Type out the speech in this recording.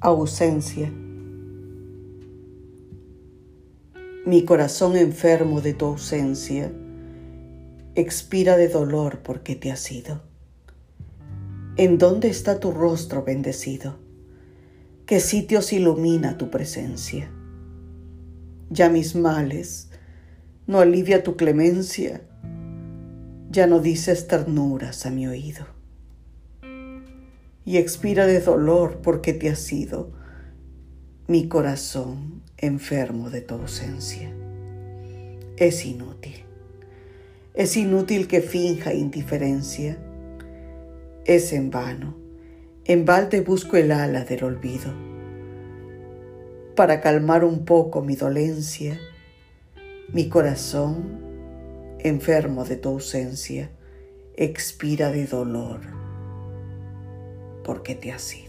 ausencia. Mi corazón enfermo de tu ausencia expira de dolor porque te has ido. ¿En dónde está tu rostro bendecido? ¿Qué sitios ilumina tu presencia? Ya mis males no alivia tu clemencia, ya no dices ternuras a mi oído y expira de dolor porque te has ido mi corazón enfermo de tu ausencia. Es inútil. Es inútil que finja indiferencia. Es en vano. En balde busco el ala del olvido. Para calmar un poco mi dolencia, mi corazón, enfermo de tu ausencia, expira de dolor porque te has.